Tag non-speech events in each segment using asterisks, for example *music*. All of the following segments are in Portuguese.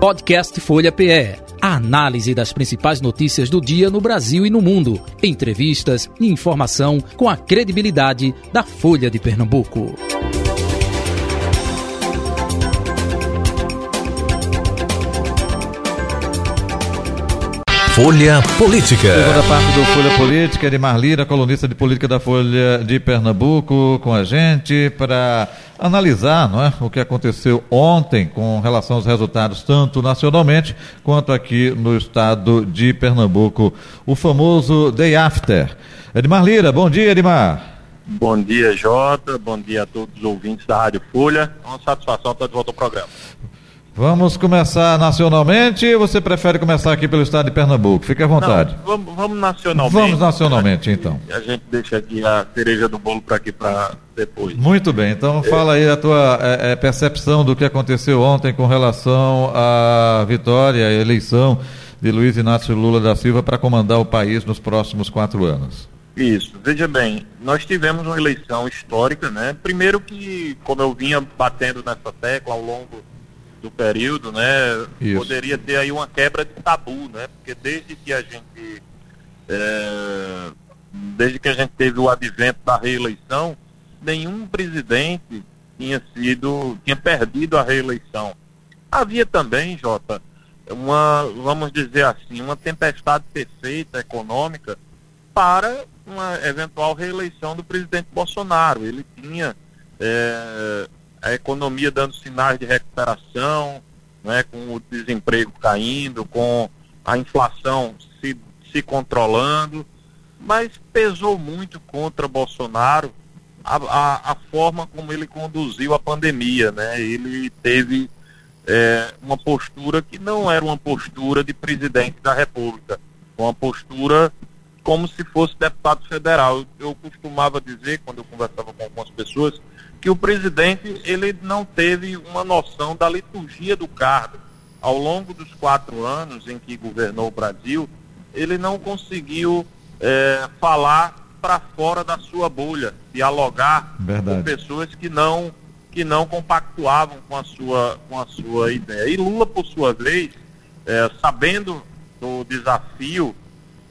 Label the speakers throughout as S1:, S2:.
S1: Podcast Folha PE. A análise das principais notícias do dia no Brasil e no mundo. Entrevistas e informação com a credibilidade da Folha de Pernambuco.
S2: Folha Política.
S3: Segunda parte do Folha Política, Edmar Lira, colunista de política da Folha de Pernambuco, com a gente para analisar não é, o que aconteceu ontem com relação aos resultados, tanto nacionalmente quanto aqui no estado de Pernambuco. O famoso Day After. Edmar Lira, bom dia, Edmar.
S4: Bom dia, Jota. Bom dia a todos os ouvintes da Rádio Folha. É uma satisfação estar de volta ao programa.
S3: Vamos começar nacionalmente ou você prefere começar aqui pelo estado de Pernambuco? Fique à vontade.
S4: Não, vamos, vamos, nacionalmente.
S3: Vamos nacionalmente, então. *laughs*
S4: A gente deixa aqui a cereja do bolo para aqui para depois.
S3: Muito bem, então é. fala aí a tua é, é, percepção do que aconteceu ontem com relação à vitória, à eleição de Luiz Inácio Lula da Silva para comandar o país nos próximos quatro anos.
S4: Isso, veja bem, nós tivemos uma eleição histórica, né? Primeiro que, como eu vinha batendo nessa tecla ao longo do período, né? Isso. Poderia ter aí uma quebra de tabu, né? Porque desde que a gente é, desde que a gente teve o advento da reeleição, nenhum presidente tinha sido, tinha perdido a reeleição. Havia também, Jota, uma, vamos dizer assim, uma tempestade perfeita econômica para uma eventual reeleição do presidente Bolsonaro. Ele tinha é, a economia dando sinais de recuperação, né, com o desemprego caindo, com a inflação se, se controlando, mas pesou muito contra Bolsonaro a, a, a forma como ele conduziu a pandemia. Né? Ele teve é, uma postura que não era uma postura de presidente da República, uma postura como se fosse deputado federal. Eu, eu costumava dizer, quando eu conversava com algumas pessoas, que o presidente ele não teve uma noção da liturgia do cargo. Ao longo dos quatro anos em que governou o Brasil, ele não conseguiu é, falar para fora da sua bolha, dialogar Verdade. com pessoas que não que não compactuavam com a sua com a sua ideia. E Lula, por sua vez, é, sabendo do desafio,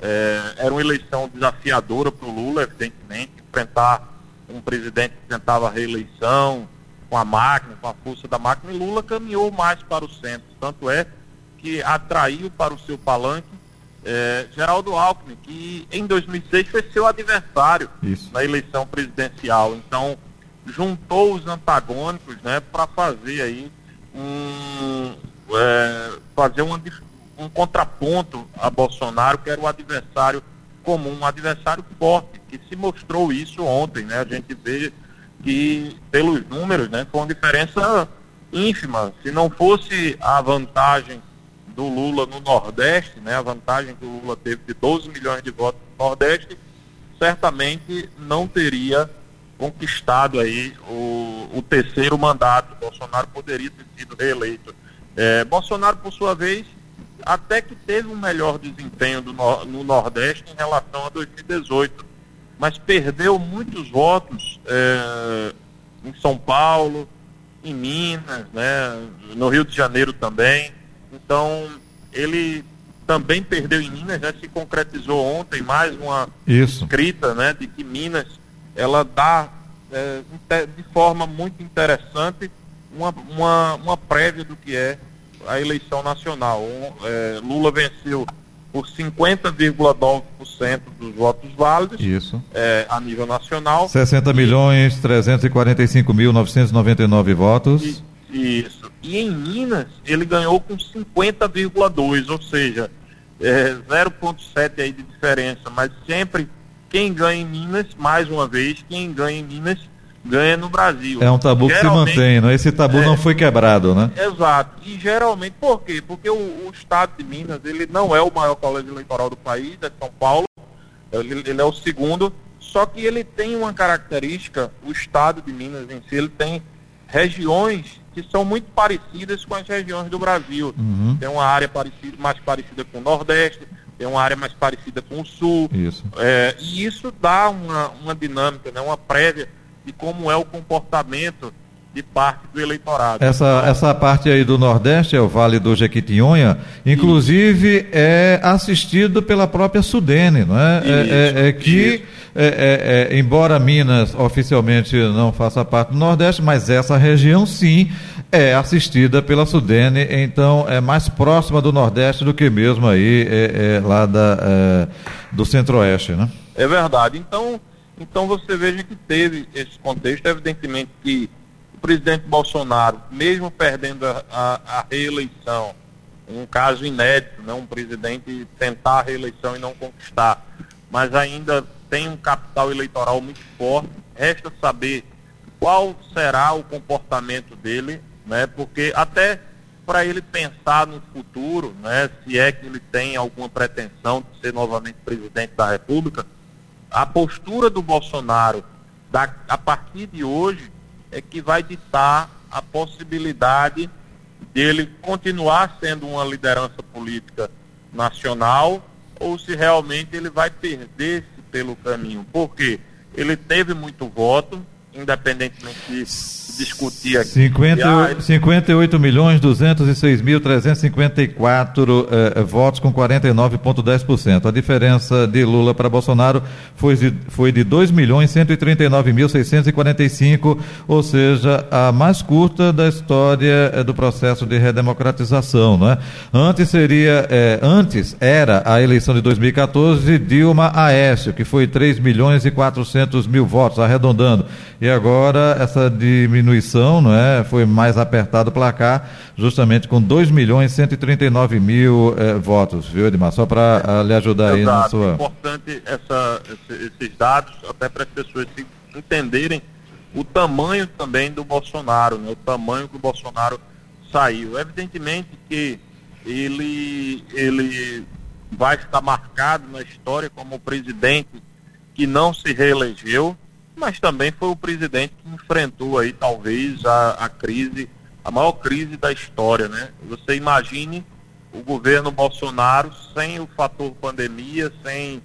S4: é, era uma eleição desafiadora para o Lula, evidentemente, enfrentar um presidente que tentava a reeleição, com a máquina, com a força da máquina, e Lula caminhou mais para o centro. Tanto é que atraiu para o seu palanque é, Geraldo Alckmin, que em 2006 foi seu adversário Isso. na eleição presidencial. Então, juntou os antagônicos né, para fazer aí um, é, fazer um, um contraponto a Bolsonaro, que era o adversário comum, um adversário forte, que se mostrou isso ontem, né? A gente vê que, pelos números, né, foi uma diferença ínfima. Se não fosse a vantagem do Lula no Nordeste, né, a vantagem que o Lula teve de 12 milhões de votos no Nordeste, certamente não teria conquistado aí o, o terceiro mandato. Bolsonaro poderia ter sido reeleito. É, Bolsonaro, por sua vez, até que teve um melhor desempenho do, no Nordeste em relação a 2018, mas perdeu muitos votos é, em São Paulo, em Minas, né, no Rio de Janeiro também. Então, ele também perdeu em Minas, já se concretizou ontem mais uma Isso. escrita né, de que Minas ela dá é, de forma muito interessante uma, uma, uma prévia do que é a eleição nacional. É, Lula venceu por 50,9% dos votos válidos
S3: Isso.
S4: É, a nível nacional.
S3: 60 milhões 345 mil 999 votos.
S4: E, isso. E em Minas ele ganhou com 50,2, ou seja, é, 0,7 aí de diferença, mas sempre quem ganha em Minas, mais uma vez, quem ganha em Minas ganha no Brasil.
S3: É um tabu que se mantém, né? Esse tabu é, não foi quebrado, né?
S4: Exato. E geralmente, por quê? Porque o, o, estado de Minas, ele não é o maior colégio eleitoral do país, é São Paulo, ele, ele, é o segundo, só que ele tem uma característica, o estado de Minas em si, ele tem regiões que são muito parecidas com as regiões do Brasil. Uhum. Tem uma área parecida, mais parecida com o Nordeste, tem uma área mais parecida com o Sul.
S3: Isso.
S4: É, e isso dá uma, uma dinâmica, né, uma prévia de como é o comportamento de parte do eleitorado.
S3: Essa, essa parte aí do Nordeste, é o Vale do Jequitinhonha, inclusive é assistido pela própria Sudene, não é? É, é, é que, é, é, é, embora Minas oficialmente não faça parte do Nordeste, mas essa região sim é assistida pela Sudene, então é mais próxima do Nordeste do que mesmo aí lá da, do Centro-Oeste, né?
S4: É verdade. Então, então você veja que teve esse contexto, evidentemente que o presidente Bolsonaro, mesmo perdendo a, a, a reeleição, um caso inédito, né, um presidente tentar a reeleição e não conquistar, mas ainda tem um capital eleitoral muito forte. Resta saber qual será o comportamento dele, né, porque até para ele pensar no futuro, né, se é que ele tem alguma pretensão de ser novamente presidente da República, a postura do Bolsonaro da, a partir de hoje é que vai ditar a possibilidade dele continuar sendo uma liderança política nacional ou se realmente ele vai perder-se pelo caminho. Porque ele teve muito voto, independentemente de discutir aqui.
S3: 50, 58 milhões 206 mil 354 eh, votos com 49,10%. A diferença de Lula para Bolsonaro foi de, foi de 2 milhões 139 mil 645, ou seja, a mais curta da história eh, do processo de redemocratização, né? Antes seria, eh, antes era a eleição de 2014 Dilma Aécio, que foi 3 milhões e 400 mil votos, arredondando. E agora essa diminuição, não é, foi mais apertado o placar, justamente com 2 milhões e 139 mil eh, votos, viu, Edmar? Só para uh, lhe ajudar aí na sua.
S4: É importante essa, esses dados, até para as pessoas entenderem o tamanho também do Bolsonaro, né? o tamanho que o Bolsonaro saiu. Evidentemente que ele, ele vai estar marcado na história como o presidente que não se reelegeu, mas também foi o presidente que enfrentou aí talvez a, a crise, a maior crise da história, né? Você imagine o governo Bolsonaro sem o fator pandemia, sem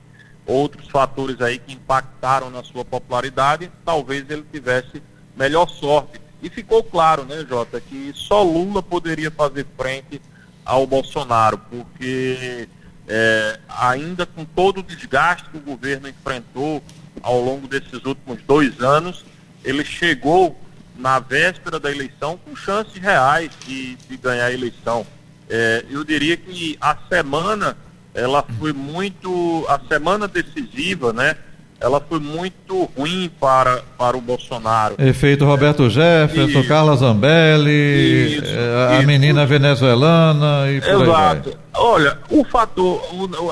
S4: outros fatores aí que impactaram na sua popularidade, talvez ele tivesse melhor sorte. E ficou claro, né, Jota, que só Lula poderia fazer frente ao Bolsonaro, porque é, ainda com todo o desgaste que o governo enfrentou ao longo desses últimos dois anos, ele chegou na véspera da eleição com chances reais de, de ganhar a eleição. É, eu diria que a semana, ela foi muito, a semana decisiva, né? Ela foi muito ruim para, para o Bolsonaro.
S3: Efeito Roberto Jefferson, isso, Carla Zambelli, isso, é, a isso, menina venezuelana e por Exato.
S4: Olha, o fator,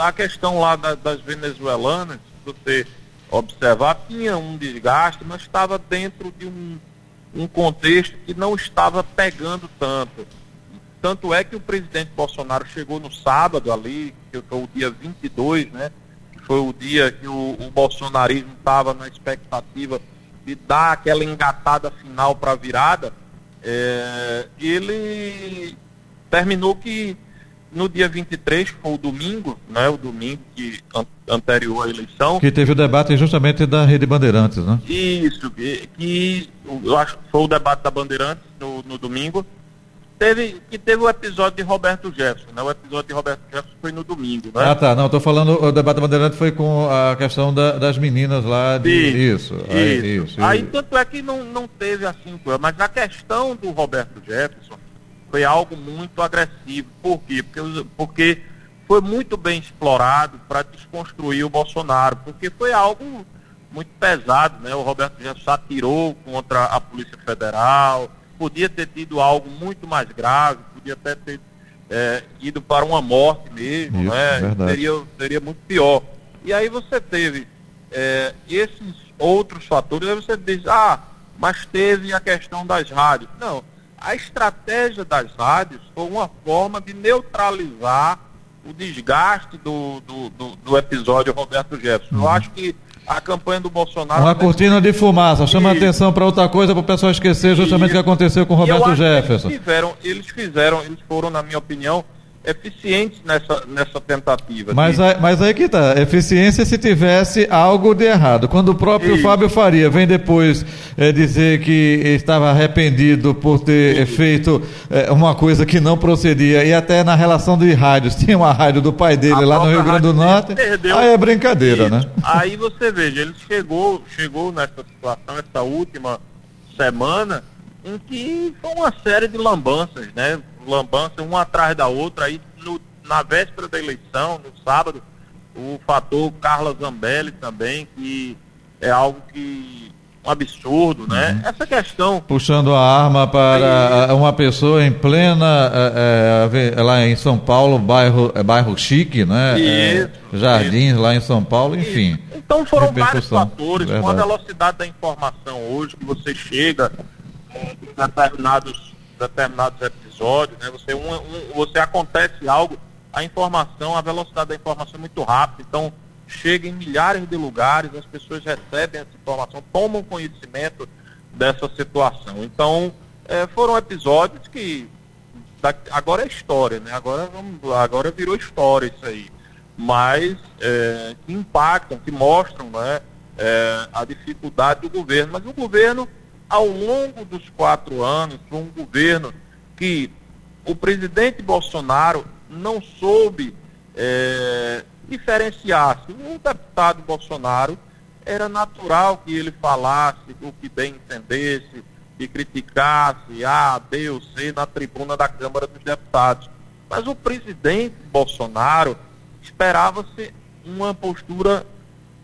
S4: a questão lá da, das venezuelanas, você observar, tinha um desgaste, mas estava dentro de um, um contexto que não estava pegando tanto. Tanto é que o presidente Bolsonaro chegou no sábado ali, que foi o dia 22, né? Que foi o dia que o, o bolsonarismo estava na expectativa de dar aquela engatada final para a virada. É, ele terminou que no dia 23, que foi o domingo, né, o domingo que an anterior à eleição.
S3: Que teve o debate justamente da Rede Bandeirantes, né?
S4: Isso, que, que eu acho que foi o debate da Bandeirantes no, no domingo. Teve, que teve o episódio de Roberto Jefferson, né? O episódio de Roberto Jefferson foi no domingo, né?
S3: Ah, tá. Não, estou falando, o debate da Bandeirantes foi com a questão da, das meninas lá de.
S4: Isso. Isso. Aí, isso, aí tanto é que não, não teve assim, mas a questão do Roberto Jefferson foi algo muito agressivo. Por quê? Porque, porque foi muito bem explorado para desconstruir o Bolsonaro, porque foi algo muito pesado, né? O Roberto Jefferson atirou contra a Polícia Federal, podia ter tido algo muito mais grave, podia até ter é, ido para uma morte mesmo, Isso, né? Seria, seria muito pior. E aí você teve é, esses outros fatores, aí você diz, ah, mas teve a questão das rádios. Não, a estratégia das rádios foi uma forma de neutralizar o desgaste do, do, do, do episódio Roberto Jefferson. Uhum. Eu acho que a campanha do Bolsonaro.
S3: Uma cortina de fumaça, chama e... atenção para outra coisa para o pessoal esquecer justamente o que aconteceu com Roberto Jefferson.
S4: Eles fizeram, eles fizeram, eles foram, na minha opinião, eficientes nessa, nessa tentativa.
S3: Mas, de... aí, mas aí que tá, eficiência se tivesse algo de errado. Quando o próprio Isso. Fábio Faria vem depois é, dizer que estava arrependido por ter Isso. feito é, uma coisa que não procedia, e até na relação de rádios, *laughs* tinha uma rádio do pai dele A lá no Rio Grande do Norte, perdeu. aí é brincadeira, Isso. né?
S4: Aí você veja, ele chegou, chegou nessa situação, essa última semana, em que foi uma série de lambanças, né? Lambança uma atrás da outra, aí no, na véspera da eleição, no sábado, o fator Carla Zambelli também, que é algo que um absurdo, né? Uhum. Essa questão.
S3: Puxando a arma para uma pessoa em plena. É, é, lá em São Paulo, bairro, é, bairro chique, né? Isso, é, jardins isso. lá em São Paulo, enfim. Isso.
S4: Então foram vários fatores, Verdade. com a velocidade da informação hoje, que você chega em determinados, determinados episódios, né? Você, um, um, você acontece algo, a informação, a velocidade da informação é muito rápida, então chega em milhares de lugares, as pessoas recebem essa informação, tomam conhecimento dessa situação. Então, é, foram episódios que da, agora é história, né? Agora, vamos, agora virou história isso aí. Mas é, que impactam, que mostram né, é, a dificuldade do governo. Mas o governo, ao longo dos quatro anos, foi um governo que o presidente Bolsonaro não soube é, diferenciar. Se o deputado Bolsonaro era natural que ele falasse o que bem entendesse, e criticasse A, B ou C na tribuna da Câmara dos Deputados. Mas o presidente Bolsonaro esperava-se uma postura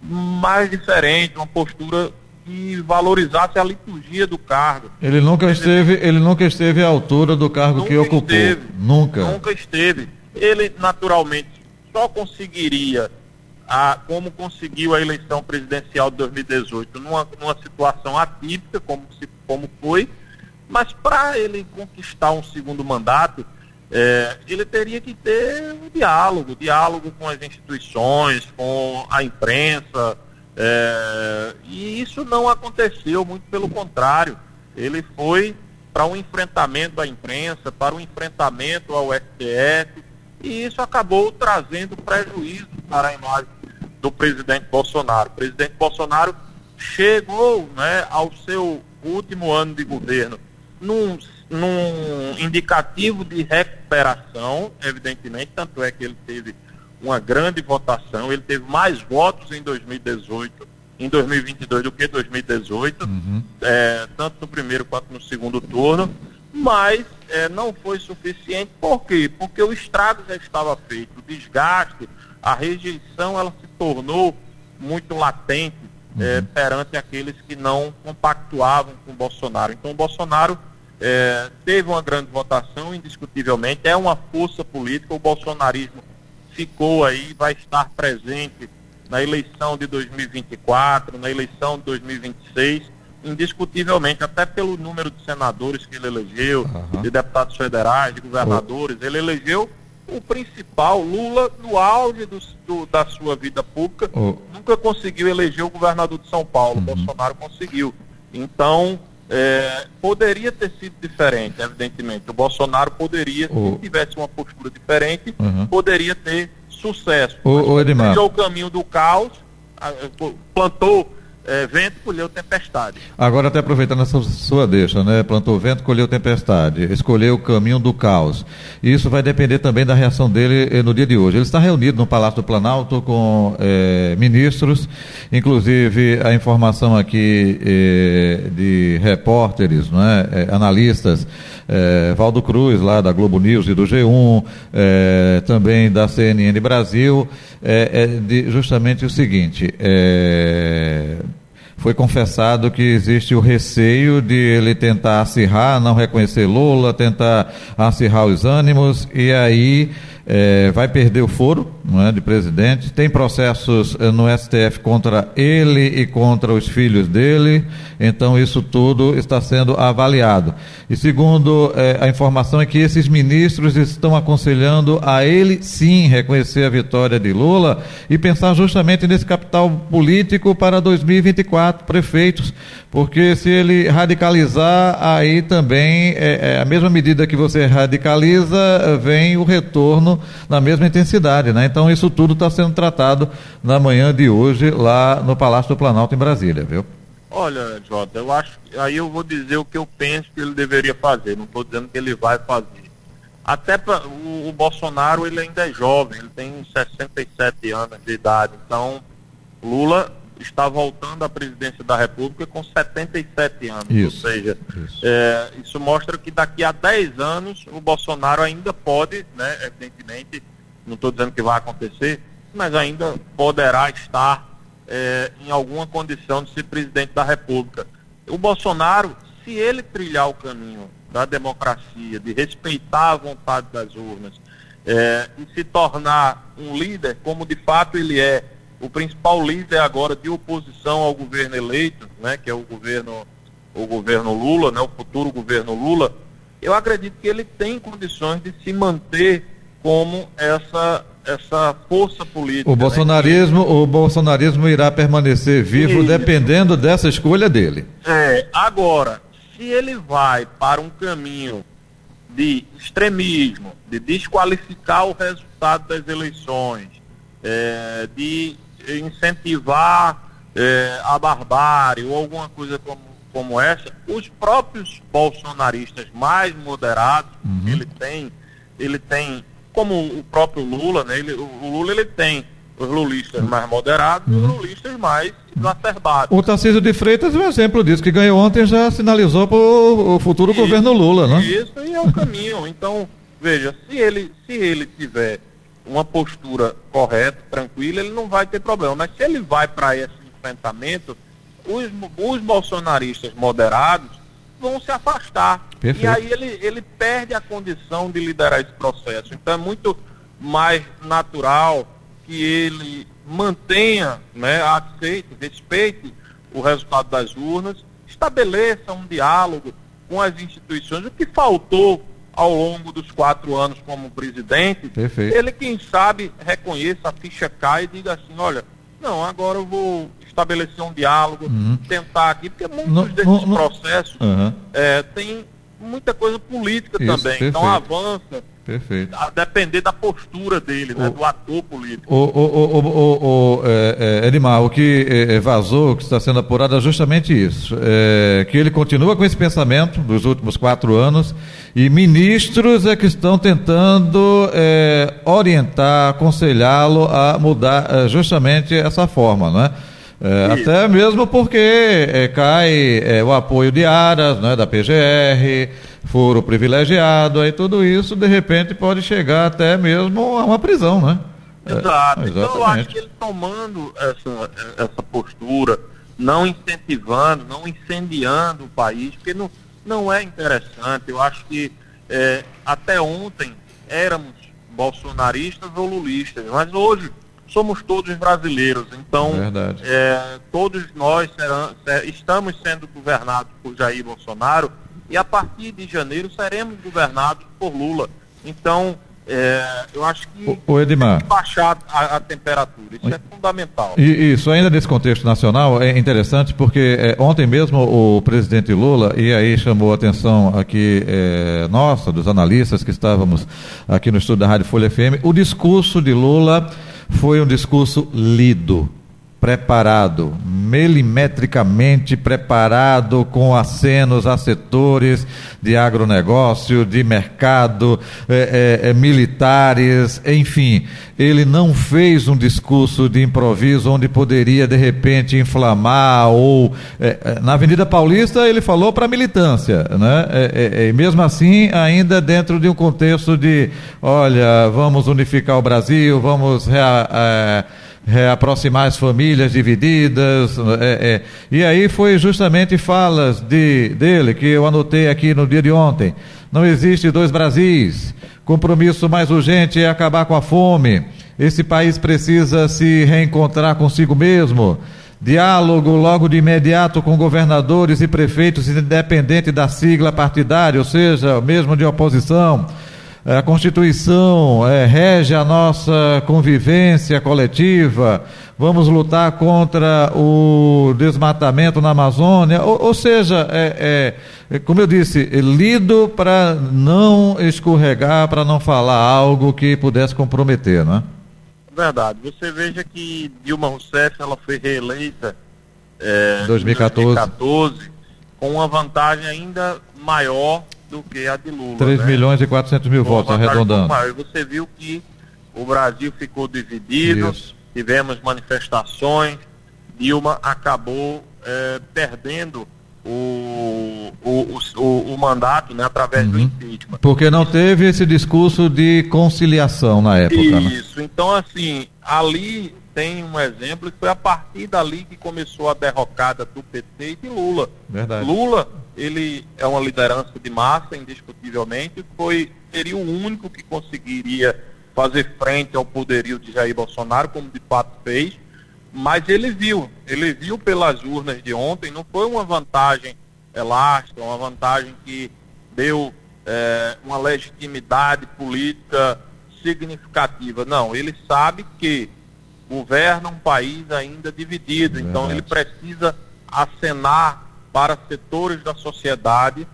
S4: mais diferente, uma postura que valorizasse a liturgia do cargo.
S3: Ele nunca esteve, ele nunca esteve à altura do cargo que ocupou. Esteve, nunca.
S4: Nunca esteve. Ele naturalmente só conseguiria a, como conseguiu a eleição presidencial de 2018 numa, numa situação atípica como se como foi, mas para ele conquistar um segundo mandato, é, ele teria que ter um diálogo, diálogo com as instituições, com a imprensa, é, e isso não aconteceu, muito pelo contrário. Ele foi para um enfrentamento à imprensa, para um enfrentamento ao STF, e isso acabou trazendo prejuízo para a imagem do presidente Bolsonaro. O presidente Bolsonaro chegou né, ao seu último ano de governo num, num indicativo de recuperação, evidentemente, tanto é que ele teve uma grande votação. Ele teve mais votos em 2018, em 2022 do que em 2018, uhum. é, tanto no primeiro quanto no segundo turno, mas é, não foi suficiente. Por quê? Porque o estrago já estava feito, o desgaste, a rejeição ela se tornou muito latente é, uhum. é, perante aqueles que não compactuavam com o Bolsonaro. Então, o Bolsonaro é, teve uma grande votação, indiscutivelmente, é uma força política, o bolsonarismo ficou aí, vai estar presente na eleição de 2024, na eleição de 2026, indiscutivelmente, até pelo número de senadores que ele elegeu, uhum. de deputados federais, de governadores, uhum. ele elegeu o principal, Lula, no auge do, do, da sua vida pública, uhum. nunca conseguiu eleger o governador de São Paulo, Bolsonaro conseguiu. Então, é, poderia ter sido diferente, evidentemente. O Bolsonaro poderia, o... se tivesse uma postura diferente, uhum. poderia ter sucesso.
S3: O, o Edmar.
S4: o caminho do caos, plantou é, vento, colheu tempestade.
S3: Agora, até aproveitando essa sua deixa, né? Plantou vento, colheu tempestade, escolheu o caminho do caos. Isso vai depender também da reação dele eh, no dia de hoje. Ele está reunido no Palácio do Planalto com eh, ministros, inclusive a informação aqui eh, de repórteres, não é? analistas, Valdo Cruz, lá da Globo News e do G1, também da CNN Brasil, é, de justamente o seguinte. Foi confessado que existe o receio de ele tentar acirrar, não reconhecer Lula, tentar acirrar os ânimos, e aí é, vai perder o foro não é, de presidente, tem processos é, no STF contra ele e contra os filhos dele, então isso tudo está sendo avaliado. E segundo é, a informação é que esses ministros estão aconselhando a ele sim reconhecer a vitória de Lula e pensar justamente nesse capital político para 2024, prefeitos, porque se ele radicalizar, aí também é, é a mesma medida que você radicaliza, vem o retorno na mesma intensidade, né? Então isso tudo está sendo tratado na manhã de hoje lá no Palácio do Planalto em Brasília, viu?
S4: Olha, Jota, eu acho aí eu vou dizer o que eu penso que ele deveria fazer. Não estou dizendo que ele vai fazer. Até pra, o, o, Bolsonaro ele ainda é jovem, ele tem 67 anos de idade. Então, Lula está voltando à presidência da República com 77 anos. Isso, ou seja, isso. É, isso mostra que daqui a 10 anos o Bolsonaro ainda pode, né, evidentemente, não estou dizendo que vai acontecer, mas ainda poderá estar é, em alguma condição de ser presidente da República. O Bolsonaro, se ele trilhar o caminho da democracia, de respeitar a vontade das urnas é, e se tornar um líder, como de fato ele é, o principal líder agora de oposição ao governo eleito, né, que é o governo, o governo Lula, né, o futuro governo Lula, eu acredito que ele tem condições de se manter como essa essa força política.
S3: O né, bolsonarismo, o bolsonarismo irá permanecer vivo dependendo dessa escolha dele.
S4: É, agora, se ele vai para um caminho de extremismo, de desqualificar o resultado das eleições, é, de incentivar é, a barbárie ou alguma coisa como, como essa, os próprios bolsonaristas mais moderados, uhum. ele tem, ele tem, como o próprio Lula, né, ele, o Lula ele tem os lulistas mais moderados uhum. e os uhum. lulistas mais exacerbados.
S3: O Tarcísio de Freitas é um exemplo disso, que ganhou ontem já sinalizou para o futuro isso, governo Lula, né?
S4: Isso, e é o caminho. Então, veja, se ele, se ele tiver uma postura correta, tranquila, ele não vai ter problema. Mas se ele vai para esse enfrentamento, os, os bolsonaristas moderados vão se afastar. Perfeito. E aí ele, ele perde a condição de liderar esse processo. Então é muito mais natural que ele mantenha, né, aceite, respeite o resultado das urnas, estabeleça um diálogo com as instituições. O que faltou ao longo dos quatro anos como presidente, Perfeito. ele, quem sabe, reconheça, a ficha cai e diga assim, olha, não, agora eu vou estabelecer um diálogo, uhum. tentar aqui, porque muitos desses processos uhum. é, tem muita coisa política Isso, também, então perfeito. avança
S3: Perfeito.
S4: A depender da postura dele, né, o, né, do ator político.
S3: O, o, o, o é, é, Edmar, o que é, é, vazou, o que está sendo apurado é justamente isso. É, que ele continua com esse pensamento dos últimos quatro anos e ministros é que estão tentando é, orientar, aconselhá-lo a mudar justamente essa forma, não é? É, até mesmo porque é, cai é, o apoio de Aras, né, da PGR, foro privilegiado, aí tudo isso de repente pode chegar até mesmo a uma prisão, né?
S4: É, Exato. Então eu acho que ele tomando essa, essa postura, não incentivando, não incendiando o país, porque não, não é interessante. Eu acho que é, até ontem éramos bolsonaristas ou lulistas, mas hoje somos todos brasileiros. Então, é, todos nós serão, estamos sendo governados por Jair Bolsonaro e a partir de janeiro seremos governados por Lula. Então, é, eu acho que
S3: o, Edmar.
S4: tem que baixar a, a, temperatura, isso é fundamental.
S3: E isso, ainda nesse contexto nacional, é interessante porque é, ontem mesmo o presidente Lula, e aí chamou a atenção aqui é, nossa, dos analistas que estávamos aqui no estúdio da Rádio Folha FM, o discurso de Lula foi um discurso lido preparado, milimetricamente preparado com acenos a setores de agronegócio, de mercado, é, é, militares, enfim. Ele não fez um discurso de improviso onde poderia de repente inflamar ou é, na Avenida Paulista ele falou para a militância, né? e mesmo assim ainda dentro de um contexto de, olha, vamos unificar o Brasil, vamos rea, reaproximar as famílias divididas. É, é. E aí foi justamente falas de, dele que eu anotei aqui no dia de ontem. Não existe dois Brasis. Compromisso mais urgente é acabar com a fome. Esse país precisa se reencontrar consigo mesmo. Diálogo logo de imediato com governadores e prefeitos, independente da sigla partidária, ou seja, mesmo de oposição. A Constituição é, rege a nossa convivência coletiva. Vamos lutar contra o desmatamento na Amazônia. Ou, ou seja, é, é, como eu disse, lido para não escorregar, para não falar algo que pudesse comprometer, não é?
S4: Verdade. Você veja que Dilma Rousseff ela foi reeleita
S3: é, 2014.
S4: em 2014 com uma vantagem ainda maior do que a de Lula.
S3: 3 né? milhões e 400 mil votos, arredondando.
S4: E você viu que o Brasil ficou dividido, Isso. tivemos manifestações, Dilma acabou é, perdendo o, o, o, o, mandato né, através uhum. do impeachment.
S3: Porque não teve esse discurso de conciliação na época.
S4: Né? Isso, né? então assim, ali tem um exemplo que foi a partir dali que começou a derrocada do PT e de Lula.
S3: Verdade.
S4: Lula, ele é uma liderança de massa, indiscutivelmente, foi, seria o único que conseguiria fazer frente ao poderio de Jair Bolsonaro, como de fato fez, mas ele viu, ele viu pelas urnas de ontem, não foi uma vantagem elástica, uma vantagem que deu é, uma legitimidade política significativa. Não, ele sabe que governa um país ainda dividido, então ele precisa acenar para setores da sociedade,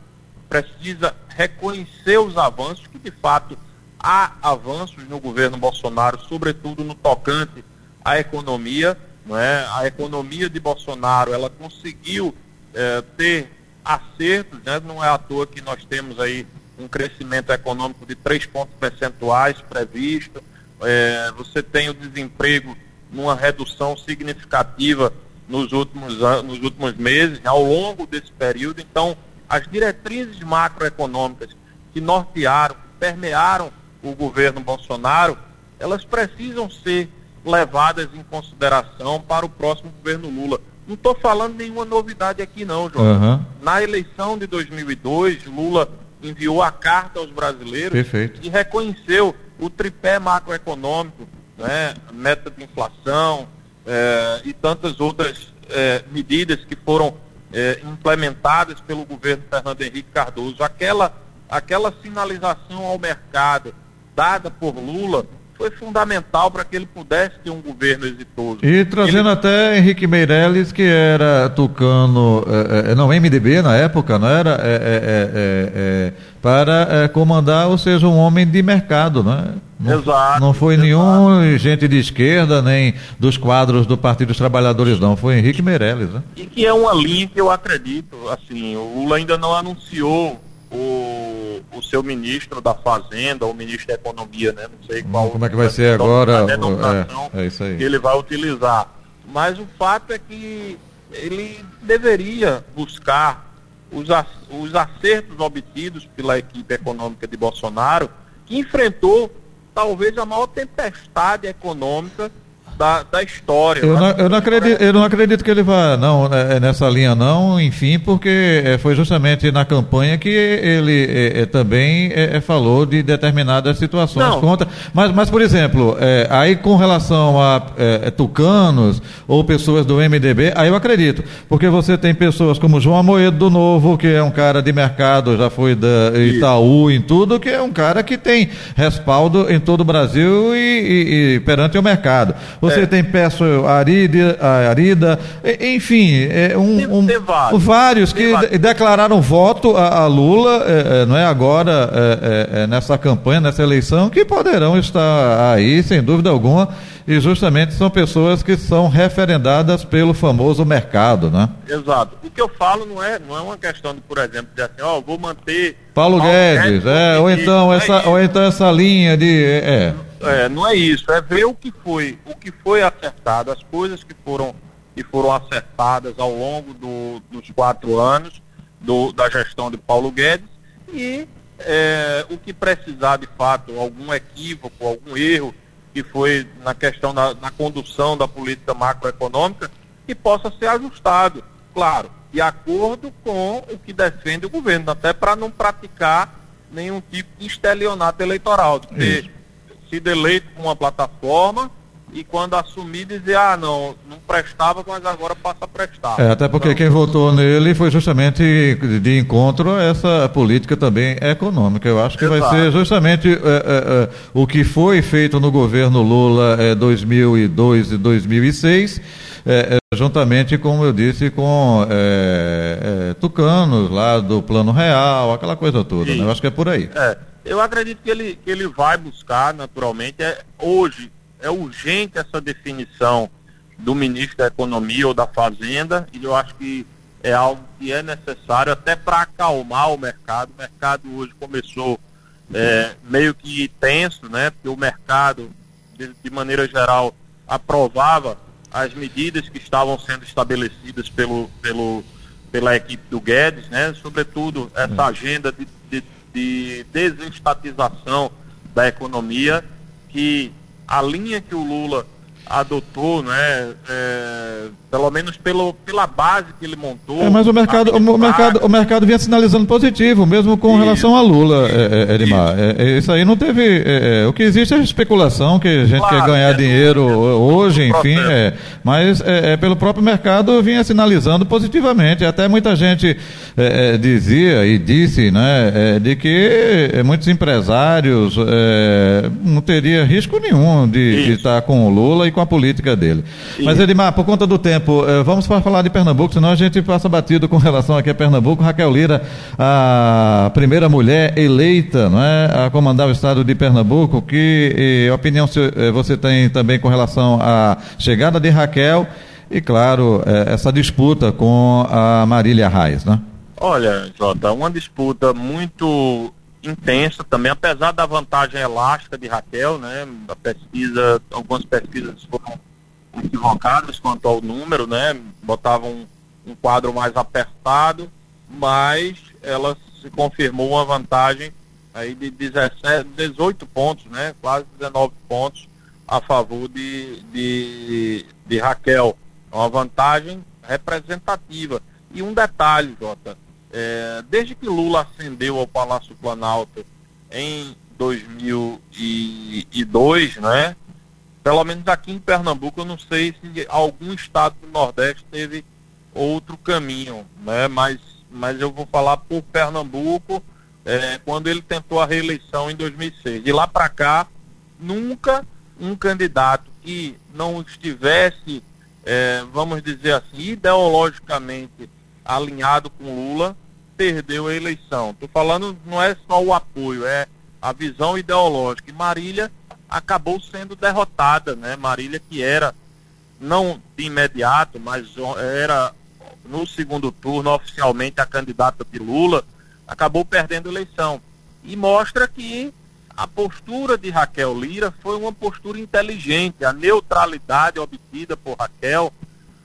S4: precisa reconhecer os avanços, que de fato há avanços no governo Bolsonaro, sobretudo no tocante à economia, não é? A economia de Bolsonaro, ela conseguiu é, ter acertos, né? não é à toa que nós temos aí um crescimento econômico de 3 pontos percentuais previsto, é, você tem o desemprego numa redução significativa nos últimos, nos últimos meses, ao longo desse período. Então, as diretrizes macroeconômicas que nortearam, que permearam o governo Bolsonaro, elas precisam ser levadas em consideração para o próximo governo Lula. Não estou falando nenhuma novidade aqui não, João. Uhum. Na eleição de 2002, Lula enviou a carta aos brasileiros
S3: Perfeito.
S4: e reconheceu o tripé macroeconômico, né, meta de inflação é, e tantas outras é, medidas que foram é, implementadas pelo governo Fernando Henrique Cardoso. Aquela, aquela sinalização ao mercado dada por Lula foi fundamental para que ele pudesse ter um governo exitoso.
S3: E trazendo ele... até Henrique Meirelles, que era tucano, é, é, não, MDB na época, não era? É, é, é, é para comandar, ou seja, um homem de mercado, né? Não,
S4: exato.
S3: Não foi exato. nenhum gente de esquerda, nem dos quadros do Partido dos Trabalhadores, não. Foi Henrique Meirelles, né?
S4: E que é uma linha que eu acredito, assim, o Lula ainda não anunciou o, o ministro da Fazenda, o ministro da Economia, né? Não sei qual.
S3: Como é que vai ser agora?
S4: É, é isso aí. que ele vai utilizar. Mas o fato é que ele deveria buscar os, os acertos obtidos pela equipe econômica de Bolsonaro, que enfrentou talvez a maior tempestade econômica da, da história.
S3: Eu não, eu, não acredito, eu não acredito que ele vá não, é, é nessa linha não, enfim, porque é, foi justamente na campanha que ele é, é também é, falou de determinadas situações não. contra. Mas, mas, por exemplo, aí com relação a tucanos ou pessoas do MDB, aí eu acredito, porque você tem pessoas como João Amoedo do Novo, que é um cara de mercado, já foi da Itaú em tudo, que é um cara que tem respaldo em todo o Brasil e, e, e perante o mercado. Você é. tem Peço Arida, Arida enfim, é um, tem, um, tem vários, vários que vários. declararam voto a, a Lula, é, é não é agora, é, é, nessa campanha, nessa eleição, que poderão estar aí, sem dúvida alguma, e justamente são pessoas que são referendadas pelo famoso mercado, né?
S4: Exato. O que eu falo não é, não é uma questão de, por exemplo, de assim, ó, vou manter
S3: Paulo, Paulo Guedes, Guedes é, ou então essa, ou então essa linha de, é,
S4: é, não é isso, é ver o que foi, o que foi acertado, as coisas que foram, que foram acertadas ao longo do, dos quatro anos do, da gestão de Paulo Guedes e é, o que precisar de fato, algum equívoco, algum erro que foi na questão da na condução da política macroeconômica, que possa ser ajustado, claro, de acordo com o que defende o governo, até para não praticar nenhum tipo de estelionato eleitoral, de ter sido eleito com uma plataforma e quando assumir dizer, ah, não, não prestava, mas agora passa a prestar.
S3: É, até porque então, quem votou nele foi justamente de encontro a essa política também econômica. Eu acho que exato. vai ser justamente é, é, é, o que foi feito no governo Lula é, 2002 e 2006, é, é, juntamente, como eu disse, com tucanos lá do Plano Real, aquela coisa toda. Né? Eu acho que é por aí.
S4: É. Eu acredito que ele, que ele vai buscar, naturalmente, é, hoje, é urgente essa definição do ministro da Economia ou da Fazenda, e eu acho que é algo que é necessário até para acalmar o mercado. O mercado hoje começou é, meio que tenso, né? Porque o mercado, de, de, maneira geral, aprovava as medidas que estavam sendo estabelecidas pelo, pelo, pela equipe do Guedes, né? Sobretudo essa hum. agenda de, de, de desestatização da economia que a linha que o Lula adotou, né, é, pelo menos pelo, pela base que ele montou.
S3: É, mas o mercado, o, mercado, o mercado vinha sinalizando positivo, mesmo com isso, relação a Lula, é, é, Edmar. Isso. É, é, isso aí não teve. O que existe é especulação, que a gente claro, quer ganhar dinheiro hoje, enfim. mas pelo próprio mercado vinha sinalizando positivamente. Até muita gente dizia e disse né, de que muitos empresários não teria risco nenhum de, de estar com o Lula e com a política dele. Mas, Edmar, por conta do tempo, eh, vamos para falar de Pernambuco, senão a gente passa batido com relação aqui a Pernambuco. Raquel Lira, a primeira mulher eleita não é, a comandar o estado de Pernambuco. Que opinião eh, você tem também com relação à chegada de Raquel e, claro, eh, essa disputa com a Marília Reis, né?
S4: Olha, Jota, uma disputa muito intensa também, apesar da vantagem elástica de Raquel, né? A pesquisa, algumas pesquisas foram equivocadas quanto ao número, né? Botavam um, um quadro mais apertado, mas ela se confirmou uma vantagem aí de 17, 18 pontos, né? Quase 19 pontos a favor de, de, de Raquel. É uma vantagem representativa. E um detalhe, Jota, é, desde que Lula ascendeu ao Palácio Planalto em 2002, né? Pelo menos aqui em Pernambuco, eu não sei se algum estado do Nordeste teve outro caminho, né? Mas, mas eu vou falar por Pernambuco, é, quando ele tentou a reeleição em 2006. De lá para cá, nunca um candidato que não estivesse, é, vamos dizer assim, ideologicamente alinhado com Lula, perdeu a eleição. Estou falando, não é só o apoio, é a visão ideológica. E Marília acabou sendo derrotada, né? Marília que era, não de imediato, mas era no segundo turno oficialmente a candidata de Lula, acabou perdendo a eleição. E mostra que a postura de Raquel Lira foi uma postura inteligente. A neutralidade obtida por Raquel,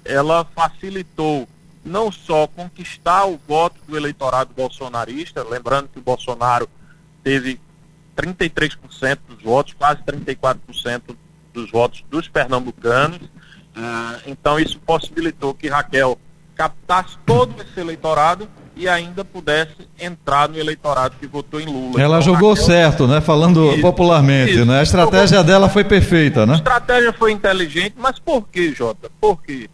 S4: ela facilitou não só conquistar o voto do eleitorado bolsonarista, lembrando que o Bolsonaro teve 33% dos votos, quase 34% dos votos dos pernambucanos. Uh, então isso possibilitou que Raquel captasse todo esse eleitorado e ainda pudesse entrar no eleitorado que votou em Lula.
S3: Ela então, jogou Raquel... certo, né? Falando isso, popularmente, isso. né? A estratégia dela foi perfeita, né? A
S4: estratégia foi inteligente, mas por que, Jota? Por quê?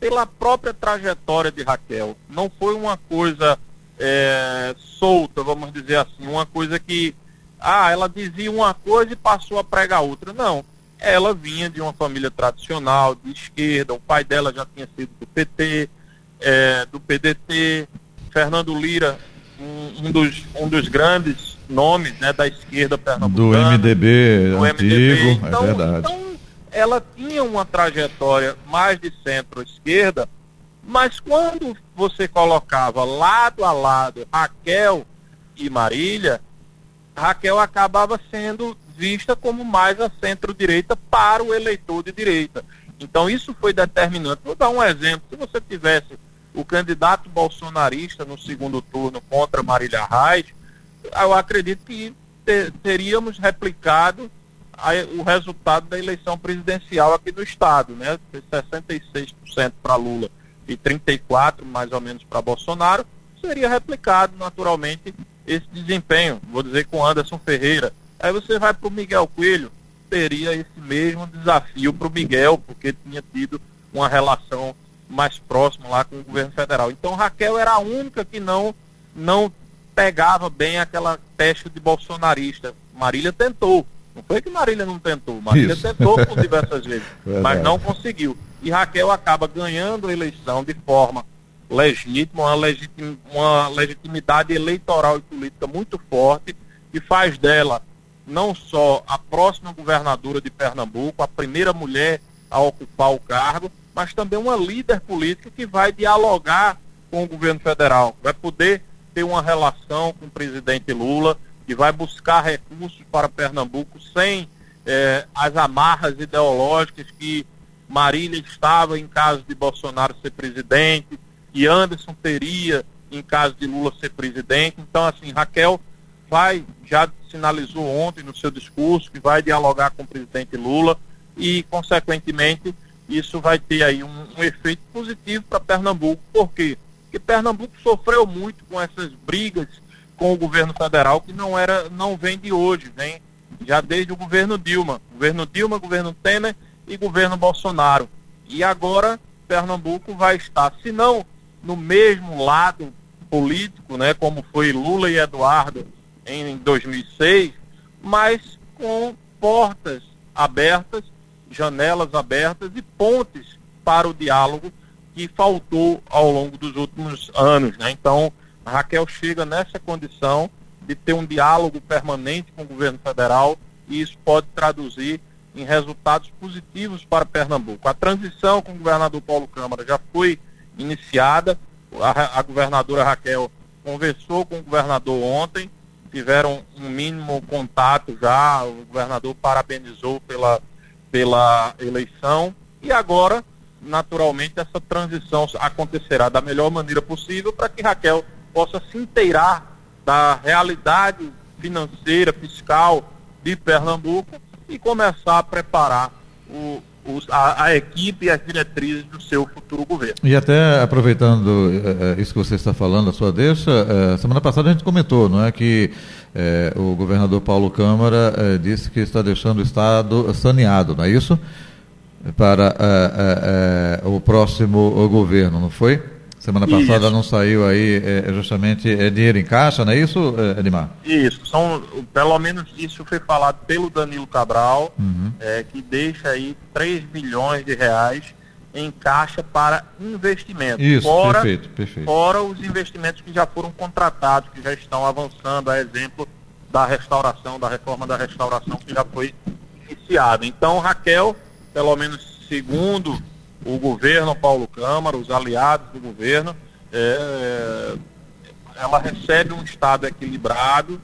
S4: Pela própria trajetória de Raquel. Não foi uma coisa é, solta, vamos dizer assim, uma coisa que, ah, ela dizia uma coisa e passou a pregar outra. Não. Ela vinha de uma família tradicional, de esquerda, o pai dela já tinha sido do PT, é, do PDT, Fernando Lira, um, um, dos, um dos grandes nomes né, da esquerda pernambucana.
S3: Do MDB do antigo, MDB. É então, é verdade.
S4: Então, ela tinha uma trajetória mais de centro-esquerda, mas quando você colocava lado a lado Raquel e Marília, Raquel acabava sendo vista como mais a centro-direita para o eleitor de direita. Então isso foi determinante. Vou dar um exemplo. Se você tivesse o candidato bolsonarista no segundo turno contra Marília Reis, eu acredito que teríamos replicado a, o resultado da eleição presidencial aqui do Estado, né? 66% para Lula e 34% mais ou menos para Bolsonaro, seria replicado naturalmente esse desempenho, vou dizer com Anderson Ferreira. Aí você vai para o Miguel Coelho, teria esse mesmo desafio para o Miguel, porque tinha tido uma relação mais próxima lá com o governo federal. Então Raquel era a única que não, não pegava bem aquela teste de bolsonarista. Marília tentou. Não foi que Marília não tentou. Marília Isso. tentou por *laughs* diversas vezes, mas não conseguiu. E Raquel acaba ganhando a eleição de forma legítima, uma, legitim, uma legitimidade eleitoral e política muito forte, que faz dela não só a próxima governadora de Pernambuco, a primeira mulher a ocupar o cargo, mas também uma líder política que vai dialogar com o governo federal, vai poder ter uma relação com o presidente Lula, que vai buscar recursos para Pernambuco sem eh, as amarras ideológicas que Marília estava em caso de Bolsonaro ser presidente, que Anderson teria em caso de Lula ser presidente. Então, assim, Raquel vai, já sinalizou ontem no seu discurso, que vai dialogar com o presidente Lula e, consequentemente, isso vai ter aí um, um efeito positivo para Pernambuco. Por quê? Porque Pernambuco sofreu muito com essas brigas com o governo federal, que não era, não vem de hoje, vem já desde o governo Dilma. Governo Dilma, governo Temer e governo Bolsonaro. E agora Pernambuco vai estar, se não no mesmo lado político, né, como foi Lula e Eduardo em 2006, mas com portas abertas, janelas abertas e pontes para o diálogo que faltou ao longo dos últimos anos. Né? Então, a Raquel chega nessa condição de ter um diálogo permanente com o governo federal e isso pode traduzir em resultados positivos para Pernambuco. A transição com o governador Paulo Câmara já foi iniciada. A, a governadora Raquel conversou com o governador ontem, tiveram um mínimo contato já, o governador parabenizou pela, pela eleição e agora, naturalmente, essa transição acontecerá da melhor maneira possível para que Raquel possa se inteirar da realidade financeira, fiscal de Pernambuco e começar a preparar o, os, a, a, equipe e as diretrizes do seu futuro governo.
S3: E até aproveitando é, isso que você está falando, a sua deixa, é, semana passada a gente comentou, não é, que é, o governador Paulo Câmara disse que está deixando o Estado saneado, não é isso? Para o próximo governo, não foi? Semana passada isso. não saiu aí é, justamente é, dinheiro em caixa, não é isso, Edmar?
S4: Isso, são, pelo menos isso foi falado pelo Danilo Cabral, uhum. é, que deixa aí 3 bilhões de reais em caixa para investimentos.
S3: Isso, fora, perfeito, perfeito.
S4: Fora os investimentos que já foram contratados, que já estão avançando, a exemplo da restauração, da reforma da restauração que já foi iniciada. Então, Raquel, pelo menos segundo o governo Paulo Câmara, os aliados do governo, é, ela recebe um Estado equilibrado,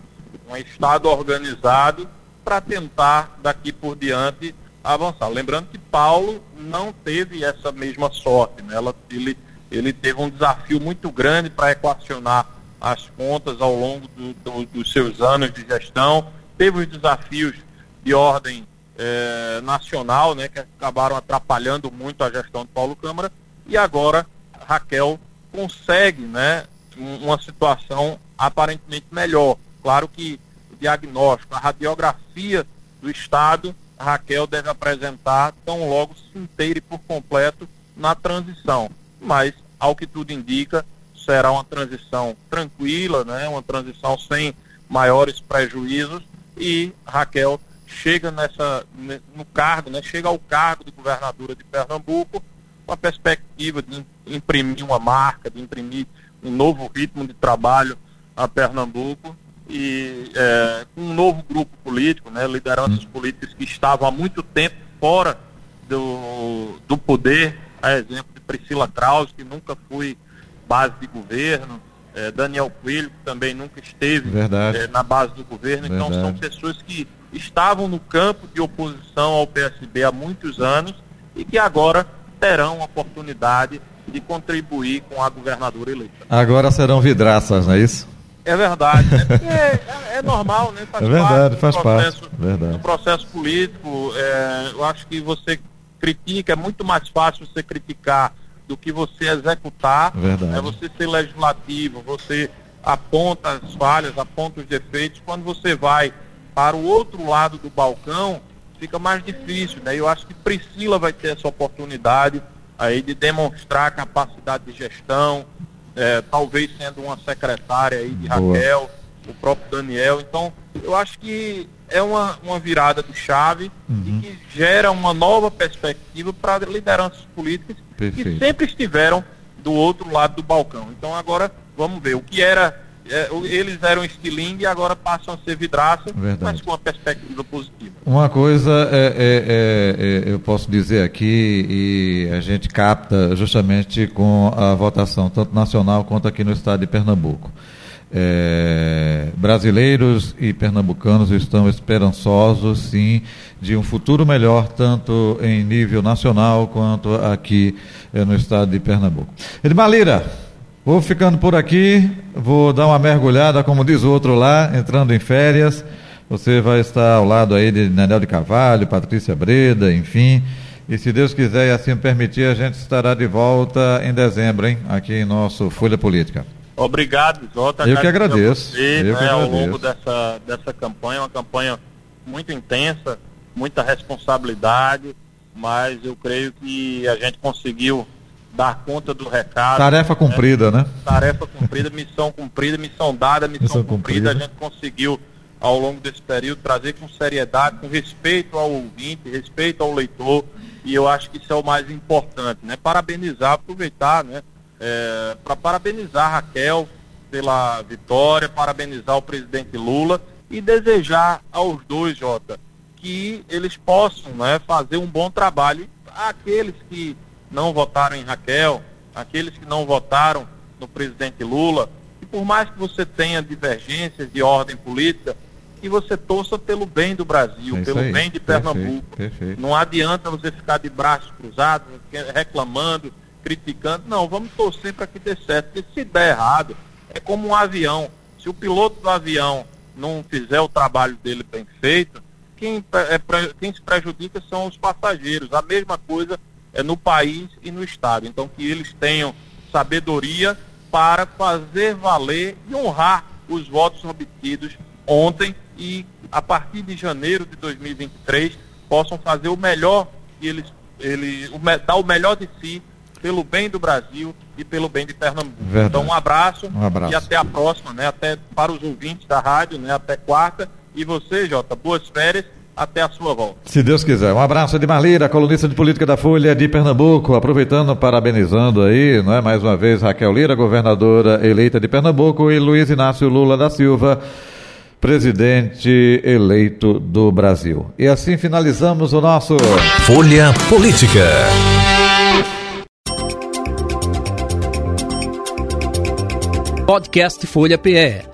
S4: um Estado organizado, para tentar daqui por diante avançar. Lembrando que Paulo não teve essa mesma sorte, né? Ela, ele, ele teve um desafio muito grande para equacionar as contas ao longo do, do, dos seus anos de gestão, teve os desafios de ordem é, nacional, né, que acabaram atrapalhando muito a gestão de Paulo Câmara, e agora Raquel consegue né, uma situação aparentemente melhor. Claro que o diagnóstico, a radiografia do Estado, Raquel deve apresentar tão logo se inteire por completo na transição. Mas, ao que tudo indica, será uma transição tranquila, né, uma transição sem maiores prejuízos e Raquel chega nessa, no cargo, né, chega ao cargo de governadora de Pernambuco com a perspectiva de imprimir uma marca, de imprimir um novo ritmo de trabalho a Pernambuco e é, um novo grupo político, né, lideranças políticas que estavam há muito tempo fora do, do poder, a exemplo de Priscila Krause, que nunca foi base de governo, é, Daniel Coelho, que também nunca esteve é, na base do governo, Verdade. então são pessoas que estavam no campo de oposição ao PSB há muitos anos e que agora terão a oportunidade de contribuir com a governadora eleita.
S3: Agora serão vidraças, não é isso?
S4: É verdade, né? é, é, normal, né?
S3: Faz é verdade, faz
S4: processo,
S3: parte. Verdade.
S4: Do processo político, é, eu acho que você critica, é muito mais fácil você criticar do que você executar.
S3: Verdade.
S4: É você ser legislativo, você aponta as falhas, aponta os defeitos. Quando você vai para o outro lado do balcão, fica mais difícil, né? Eu acho que Priscila vai ter essa oportunidade aí de demonstrar capacidade de gestão, é, talvez sendo uma secretária aí de Boa. Raquel, o próprio Daniel. Então, eu acho que é uma, uma virada de chave uhum. e que gera uma nova perspectiva para lideranças políticas Perfeito. que sempre estiveram do outro lado do balcão. Então agora vamos ver o que era é, eles eram estilingue e agora passam a ser vidraça, Verdade. mas com uma perspectiva positiva.
S3: Uma coisa é, é, é, é, eu posso dizer aqui, e a gente capta justamente com a votação, tanto nacional quanto aqui no estado de Pernambuco. É, brasileiros e pernambucanos estão esperançosos, sim, de um futuro melhor, tanto em nível nacional quanto aqui no estado de Pernambuco. Edmar Lira, vou ficando por aqui, vou dar uma mergulhada, como diz o outro lá, entrando em férias. Você vai estar ao lado aí de Nenel de Carvalho, Patrícia Breda, enfim. E se Deus quiser e assim permitir, a gente estará de volta em dezembro, hein? Aqui em nosso Folha Política.
S4: Obrigado, Jota.
S3: Eu que agradeço.
S4: Você,
S3: Eu
S4: né,
S3: que agradeço.
S4: Ao longo dessa, dessa campanha, uma campanha muito intensa, muita responsabilidade, mas eu creio que a gente conseguiu dar conta do recado.
S3: Tarefa cumprida, né? né?
S4: Tarefa cumprida, missão cumprida, missão dada, missão, missão cumprida. cumprida. A gente conseguiu, ao longo desse período, trazer com seriedade, com respeito ao ouvinte, respeito ao leitor, e eu acho que isso é o mais importante, né? Parabenizar, aproveitar, né? é, para parabenizar a Raquel pela vitória, parabenizar o presidente Lula e desejar aos dois, Jota, que eles possam né, fazer um bom trabalho. Aqueles que não votaram em Raquel, aqueles que não votaram no presidente Lula, e por mais que você tenha divergências de ordem política, que você torça pelo bem do Brasil, é pelo aí. bem de Pernambuco. Perfeito, perfeito. Não adianta você ficar de braços cruzados, reclamando, criticando. Não, vamos torcer para que dê certo. Porque se der errado, é como um avião. Se o piloto do avião não fizer o trabalho dele bem feito, quem, é, quem se prejudica são os passageiros. A mesma coisa é no país e no Estado. Então, que eles tenham sabedoria para fazer valer e honrar os votos obtidos ontem e, a partir de janeiro de 2023, possam fazer o melhor que eles, eles o, dar o melhor de si pelo bem do Brasil e pelo bem de Pernambuco. Verdade. Então um abraço,
S3: um abraço,
S4: e até a próxima, né? Até para os ouvintes da rádio, né? Até quarta. E você, Jota, boas férias. Até a sua volta.
S3: Se Deus quiser. Um abraço de Malira, colunista de política da Folha de Pernambuco. Aproveitando, parabenizando aí, não é? Mais uma vez, Raquel Lira, governadora eleita de Pernambuco, e Luiz Inácio Lula da Silva, presidente eleito do Brasil. E assim finalizamos o nosso
S1: Folha Política. Podcast Folha PE.